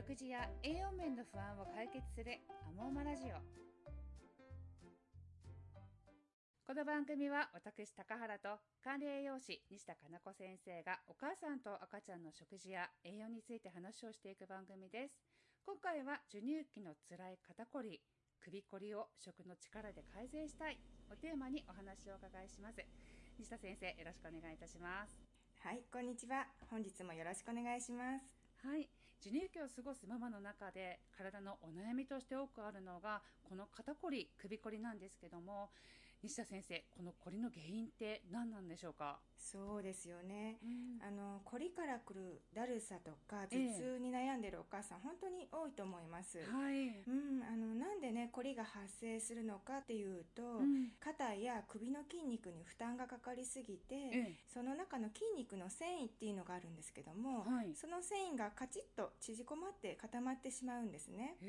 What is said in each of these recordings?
食事や栄養面の不安を解決するアモーマラジオ。この番組は私高原と管理栄養士西田かな子先生がお母さんと赤ちゃんの食事や栄養について話をしていく番組です。今回は授乳期の辛い肩こり首こりを食の力で改善したいをテーマにお話をお伺いします。西田先生よろしくお願いいたします。はいこんにちは。本日もよろしくお願いします。はい授乳期を過ごすママの中で体のお悩みとして多くあるのがこの肩こり首こりなんですけども西田先生このこりの原因って何なんでしょうか？そうですよね、うん、あのこりからくるだるさとか頭痛に悩んでるお母さん、ええ、本当に多いと思います、はい、うん、あのなんでねこりが発生するのかっていうと、うん、肩や首の筋肉に負担がかかりすぎて、え、その中の筋肉の繊維っていうのがあるんですけども、はい、その繊維がカチッと縮こまって固まってしまうんですね、うん、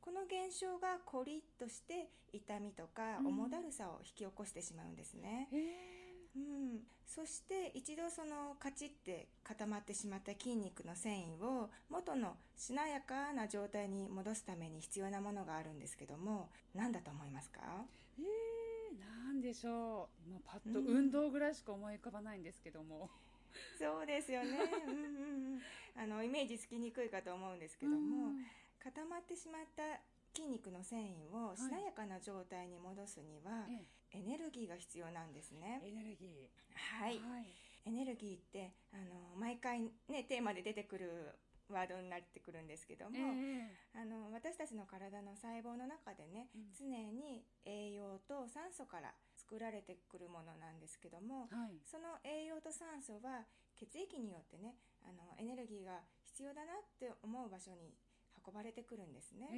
この現象がコリッとして痛みとか重だるさを引き起こしてしまうんですね、うん、そして一度そのカチッて固まってしまった筋肉の繊維を元のしなやかな状態に戻すために必要なものがあるんですけども何だと思いますか？えー、何でしょう。今パッと運動ぐらいしか思い浮かばないんですけども、うん、そうですよね。うんうん、うん、あのイメージつきにくいかと思うんですけども、固まってしまった筋肉の繊維をしなやかな状態に戻すには、はい、エネルギーが必要なんですね。エネルギー。はい。はい、エネルギーって、あの、毎回ね、テーマで出てくるワードになってくるんですけども、えー、あの私たちの体の細胞の中でね、うん、常に栄養と酸素から作られてくるものなんですけども、はい、その栄養と酸素は血液によってねあのエネルギーが必要だなって思う場所に運ばれてくるんですね。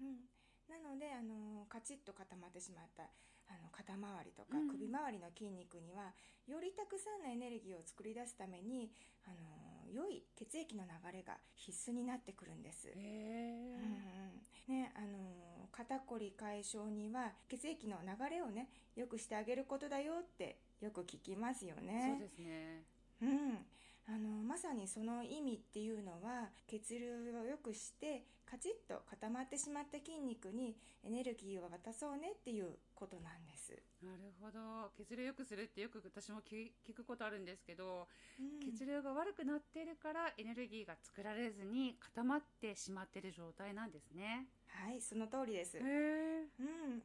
うん、なのであのカチッと固まってしまったあの肩周りとか首周りの筋肉には、うん、よりたくさんのエネルギーを作り出すためにあの良い血液の流れが必須になってくるんです。うん、ね、あの肩こり解消には血液の流れをね良くしてあげることだよってよく聞きますよね。そうですね。うん、あのまさにその意味っていうのは血流を良くしてカチッと固まってしまった筋肉にエネルギーを渡そうねっていうことなんです。なるほど。血流良くするってよく私も聞くことあるんですけど、うん、血流が悪くなっているからエネルギーが作られずに固まってしまっている状態なんですねはいその通りです。うん、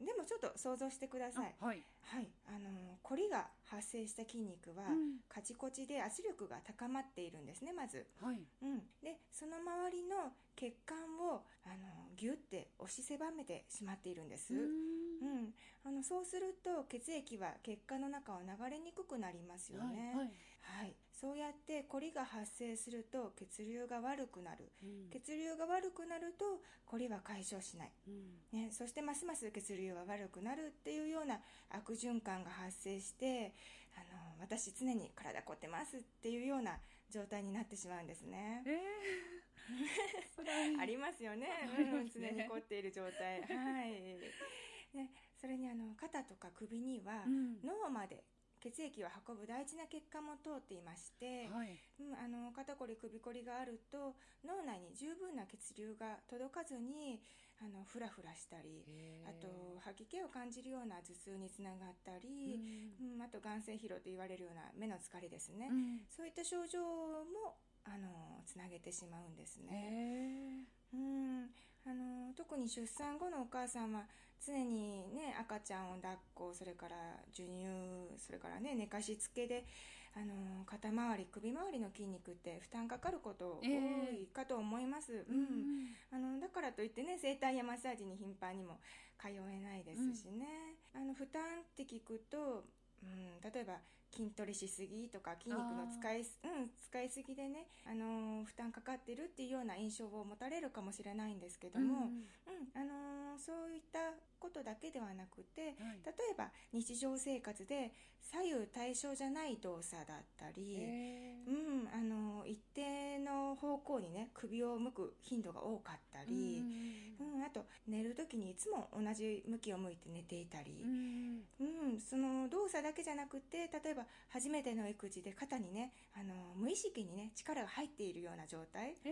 でもちょっと想像してください。はい、はい、あのこりが発生した筋肉は、うん、カチコチで圧力が高まっているんですねまず、はい。うん、でその周りの血管をあのギュッて押し狭めてしまっているんです。うん、あのそうすると血液は血管の中を流れにくくなりますよね、はい、はい。はい、そうやってコリが発生すると血流が悪くなる、うん、血流が悪くなるとコリは解消しない、うん、ね、そしてますます血流が悪くなるっていうような悪循環が発生してあの私常に体凝ってますっていうような状態になってしまうんですね。えー、ありますよね、うん、常に凝っている状態。はい。ね、それにあの肩とか首には、脳まで血液を運ぶ大事な血管も通っていまして、はい、うん、あの肩こり首こりがあると脳内に十分な血流が届かずにあのフラフラしたりあと吐き気を感じるような頭痛につながったり、うん、うん、あと眼性疲労と言われるような目の疲れですね、うん、そういった症状もあのつなげてしまうんですね。に出産後のお母さんは常にね赤ちゃんを抱っこそれから授乳それからね寝かしつけであの肩周り首周りの筋肉って負担かかること多いかと思います、えー、うん、あのだからといってね整体やマッサージに頻繁にも通えないですしね、うん、あの負担って聞くとうん、例えば筋トレしすぎとか筋肉の使い,、うん、使いすぎでね、あのー、負担かかってるっていうような印象を持たれるかもしれないんですけども、うん、うん、あのー、そういったことだけではなくて、はい、例えば日常生活で左右対称じゃない動作だったり、うん、あの一定の方向にね首を向く頻度が多かったり、うん、うん、あと寝る時にいつも同じ向きを向いて寝ていたり、うん、うん、その動作だけじゃなくて例えば初めての育児で肩にねあの無意識にね力が入っているような状態。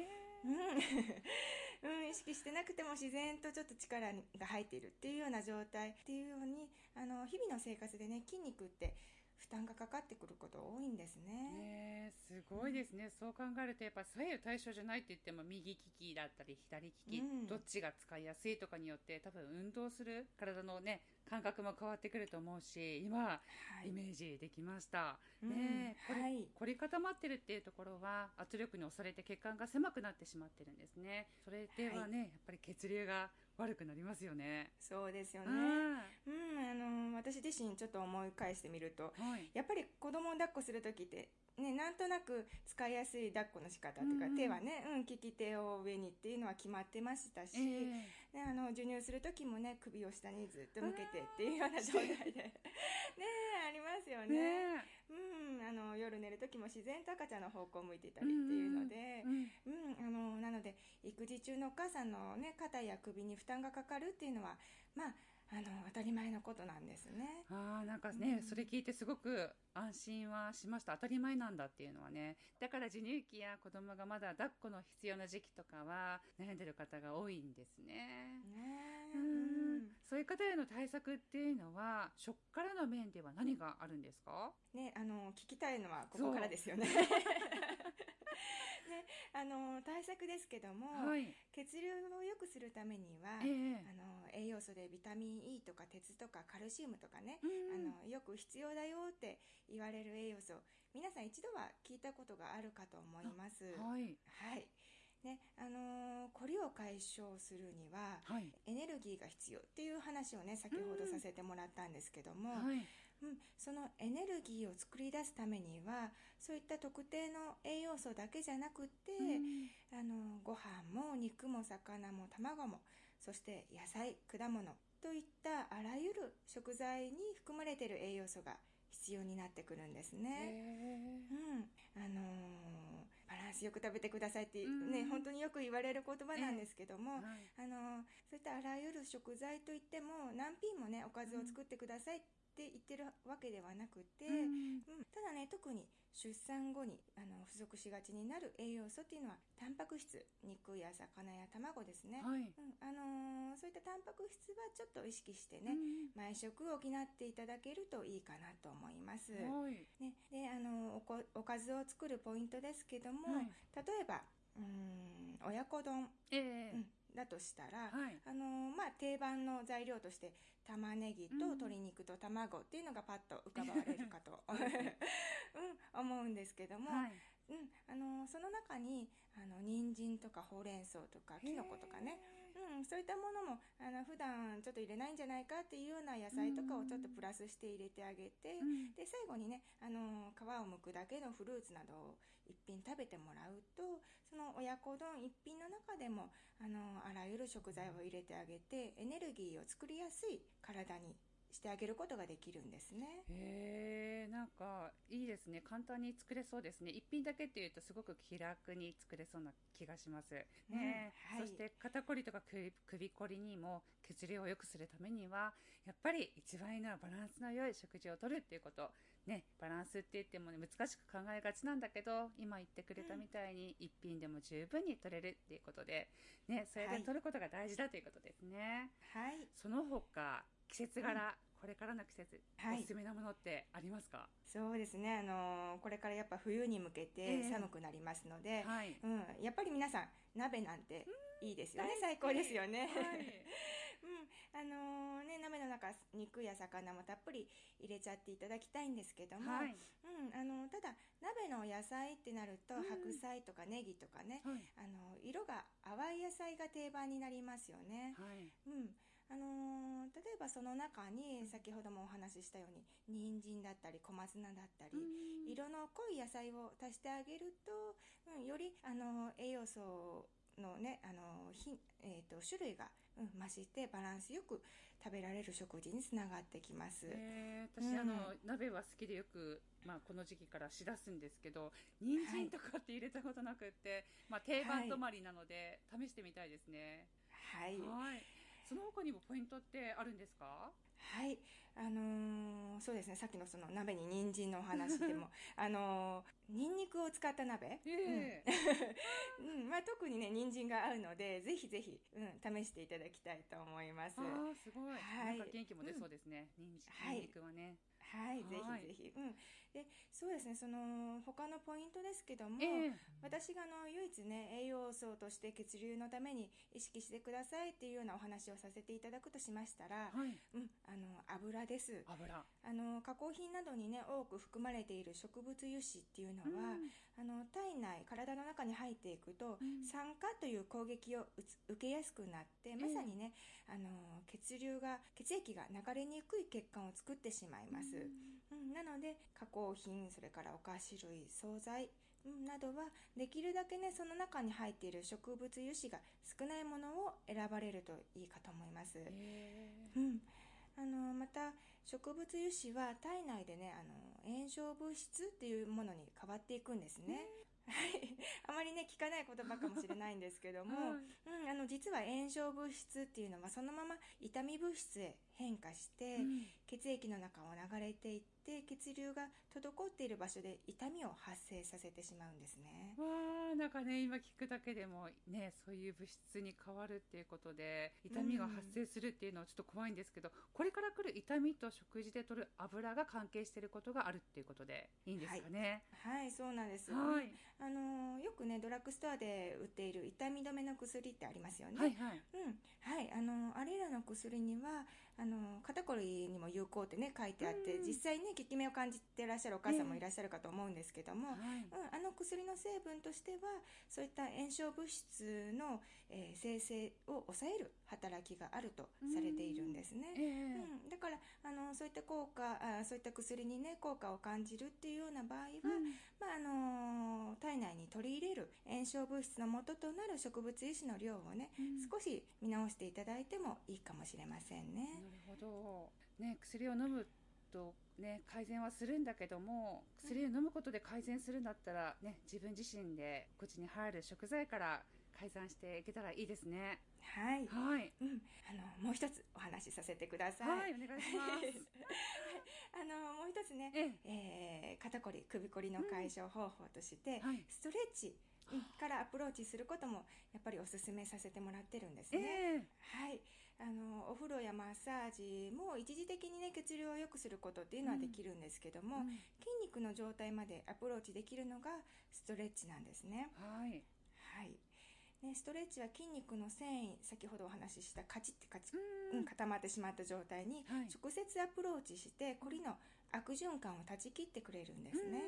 うん、意識してなくても自然とちょっと力が入っているっていうような状態っていうようにあの日々の生活でね筋肉って負担がかかってくること多いんですね。ねすごいですね、うん、そう考えるとやっぱ左右対称じゃないって言っても右利きだったり左利き、うん、どっちが使いやすいとかによって多分運動する体のね感覚も変わってくると思うし今、はい、イメージできました、ね、うん、はい、凝り固まってるっていうところは圧力に押されて血管が狭くなってしまってるんですねそれではね、はい、やっぱり血流が悪くなりますよね。そうですよね。うん、あの私自身ちょっと思い返してみると、はい、やっぱり子供を抱っこする時ってね、なんとなく使いやすい抱っこの仕方というか、うん、手はね、うん、利き手を上にっていうのは決まってましたし、えー、ね、あの授乳する時もね首を下にずっと向けてっていうような状態で。ねありますよね。ね。うん、あの夜寝る時も自然と赤ちゃんの方向を向いてたりっていうので、うん、うん、あのなので育児中のお母さんのね肩や首に負担がかかるっていうのはまああの当たり前のことなんですね。あなんかね、うん、それ聞いてすごく安心はしました。当たり前なんだっていうのはね。だから授乳期や子供がまだ抱っこの必要な時期とかは悩んでる方が多いんですね。ねうん。そういう方への対策っていうのは食からの面では何があるんですか？ねあの聞きたいのはここからですよね。ね、あの対策ですけども、はい、血流を良くするためには、えー、あの栄養素でビタミン E とか鉄とかカルシウムとかね、うん、あのよく必要だよって言われる栄養素皆さん一度は聞いたことがあるかと思います。はい、はい。ねあのー、こりを解消するには、はい、エネルギーが必要っていう話をね先ほどさせてもらったんですけども、はい、うん、そのエネルギーを作り出すためにはそういった特定の栄養素だけじゃなくて、うん、あのご飯も肉も魚も卵もそして野菜果物といったあらゆる食材に含まれている栄養素が必要になってくるんですね。うん、あのー、バランスよく食べてくださいってね、本当によく言われる言葉なんですけども、あのー、そういったあらゆる食材といっても何品もねおかずを作ってくださいってって言ってるわけではなくて、うん、うん、ただね特に出産後にあの不足しがちになる栄養素っていうのはタンパク質肉や魚や卵ですね、はい、うん、あのー、そういったタンパク質はちょっと意識してね、うん、毎食を補っていただけるといいかなと思います、はい、ね、であのおおかずを作るポイントですけども、はい、例えばうん親子丼、えー、うんだとしたら、はい、あのまあ、定番の材料として玉ねぎと鶏肉と卵っていうのがパッと浮かばれるかと、うん、思うんですけども、はい、うん、あのその中にあの人参とかほうれん草とかきのことかねうん、そういったものもあの普段ちょっと入れないんじゃないかっていうような野菜とかをちょっとプラスして入れてあげて、うん、で最後にねあの皮を剥くだけのフルーツなどを一品食べてもらうとその親子丼一品の中でもあのあらゆる食材を入れてあげてエネルギーを作りやすい体にしてあげることができるんですね。へえ、なんかいいですね。簡単に作れそうですね。一品だけっていうとすごく気楽に作れそうな気がします。ね、うんはい、そして肩こりとか首首こりにも血流を良くするためにはやっぱり一番いいのはバランスの良い食事をとるっていうこと。ね、バランスって言ってもね難しく考えがちなんだけど今言ってくれたみたいに一品でも十分に取れるっていうことで、ね、それで取ることが大事だということですね。はい、その他季節柄、うん、これからの季節、はい、おすすめなものってありますか？そうですね、あのー、これからやっぱ冬に向けて寒くなりますので、えーはい、うん、やっぱり皆さん鍋なんていいですよね。最高ですよね。はい。うん、あのー、ね、鍋の中肉や魚もたっぷり入れちゃっていただきたいんですけども、はい、うん、あのー、ただ鍋の野菜ってなると、白菜とかネギとかね、はい、あの色が淡い野菜が定番になりますよね。はい、うんあのー、例えばその中に先ほどもお話ししたように人参だったり小松菜だったり、色の濃い野菜を足してあげると、うん、より、あのー、栄養素のね、あのー、ひえーと、種類が、うん、増してバランスよく食べられる食事につながってきます。えー、私、うん、あの鍋は好きでよく、まあ、この時期からしだすんですけど人参とかって入れたことなくって、はい、まあ、定番止まりなので、試してみたいですね。はい、はいその他にもポイントってあるんですか？はい。あのー、そうですね。さっきのその鍋に人参のお話でも。あのー、ニンニクを使った鍋、えー うん。まあ、特にね人参が合うのでぜひぜひ、うん、試していただきたいと思います。あすごい、はい、なんか元気も出そうですね、うん、ニンニクはね。はい、ぜひぜひ、うん、でそうですね。その他のポイントですけども、えー、私があの唯一ね栄養素として血流のために意識してくださいっていうようなお話をさせていただくとしましたら、はい、うん、あの油です。油。あの加工品などにね多く含まれている植物油脂っていうのは、うん、あの体内体の中に入っていくと、うん、酸化という攻撃を受けやすくなってまさにね、あの血流が血液が流れにくい血管を作ってしまいます、うん、なので加工品それからお菓子類惣菜などはできるだけねその中に入っている植物油脂が少ないものを選ばれるといいかと思います。うん、あのまた植物油脂は体内でねあの炎症物質っていうものに変わっていくんですね。はい、あまりね聞かない言葉かもしれないんですけども、うん、あの実は炎症物質っていうのはそのまま痛み物質へ変化して、うん、血液の中を流れていって血流が滞っている場所で痛みを発生させてしまうんですね。わあなんかね今聞くだけでもねそういう物質に変わるっていうことで痛みが発生するっていうのはちょっと怖いんですけど、うん、これから来る痛みと食事で取る油が関係していることがあるっていうことでいいんですかね？はい、はい、そうなんです。はい、あのよくねドラッグストアで売っている痛み止めの薬ってありますよね。はいはい。うん、はい、あのあれらの薬にはあの肩こりにも有効ってね書いてあって、うん、実際ね効き目を感じてらっしゃるお母さんもいらっしゃるかと思うんですけども、えー、うん、あの薬の成分としてはそういった炎症物質の、えー、生成を抑える働きがあるとされているんですね、うん、うん、だからあのそういった効果あそういった薬にね効果を感じるっていうような場合は、まああの体内に取り入れる炎症物質の元となる植物油脂の量をね、少し見直していただいてもいいかもしれませんね。なるほど。ね、薬を飲むとね、改善はするんだけども、薬を飲むことで改善するんだったら、ね、自分自身で口に入る食材から改善していけたらいいですね。はい。はい。うん。あの、もう一つお話しさせてください。はい、お願いします。あの、もう一つね、ええー、肩こり、首こりの解消方法として、うんはい、ストレッチ。からアプローチすることもやっぱりおすすめさせてもらってるんですね。えー、はい。あのお風呂やマッサージも一時的にね血流を良くすることっていうのはできるんですけども、うん、筋肉の状態までアプローチできるのがストレッチなんですね。はい。はい。ね、ストレッチは筋肉の繊維先ほどお話ししたカチッてカチッ、うん、固まってしまった状態に直接アプローチしてこりの悪循環を断ち切ってくれるんですね。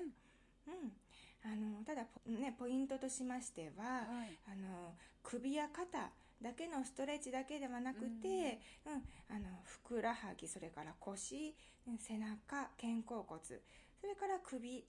うん、うんあのただ、ね、ポイントとしましては、はい、あの首や肩だけのストレッチだけではなくて、うん、うん、あのふくらはぎそれから腰背中肩甲骨それから首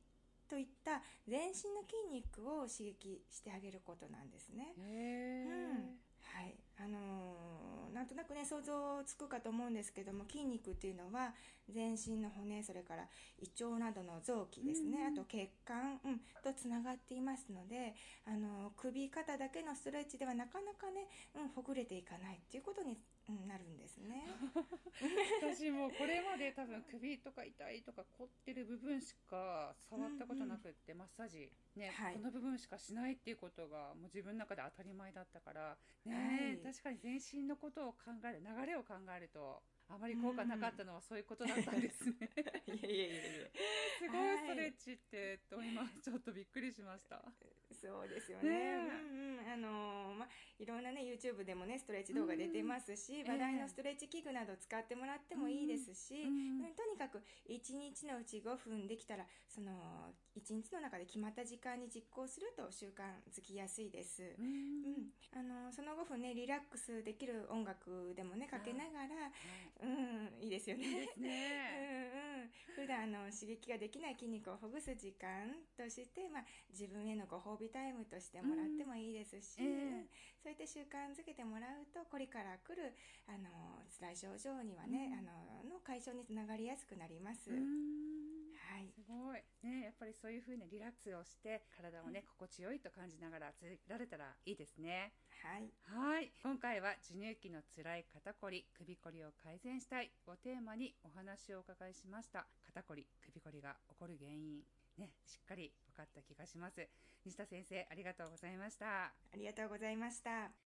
といった全身の筋肉を刺激してあげることなんですね。うん。はい。あのー、なんとなくね想像つくかと思うんですけども筋肉っていうのは全身の骨それから胃腸などの臓器ですね、あと血管、うん、とつながっていますので、あのー、首肩だけのストレッチではなかなかね、うん、ほぐれていかないっていうことになるんですね。私もこれまで多分首とか痛いとか凝ってる部分しか触ったことなくって、うんうん、マッサージね、はい、この部分しかしないっていうことがもう自分の中で当たり前だったからね、はい、確かに全身のことを考える流れを考えるとあまり効果なかったのはそういうことだったんですね。いやいやいやいや。すごいストレッチって、と今ちょっとびっくりしました。そうですよね。ねうんうん。あのー、まいろんなね YouTube でもねストレッチ動画出てますし、話題のストレッチ器具など使ってもらってもいいですし、うん、とにかく1日のうち5分できたらその1日の中で決まった時間に実行すると習慣づきやすいです。うん、うん、あのその5分ねリラックスできる音楽でもねかけながら、うん、いいですよね。いいですね。うんうん。普段の刺激ができない筋肉をほぐす時間として、まあ、自分へのご褒美タイムとしてもらってもいいですし、うんえー、そういった習慣づけてもらうと、これから来る、あの、辛い症状にはね、うん、あの、の解消につながりやすくなります。ははい、すごい。ね、やっぱりそういうふうにリラックスをして、体をね、心地よいと感じながら続けられたらいいですね。はい。はい。今回は授乳期の辛い肩こり、首こりを改善したいをテーマにお話をお伺いしました。肩こり、首こりが起こる原因。ね、しっかり分かった気がします。西田先生、ありがとうございました。ありがとうございました。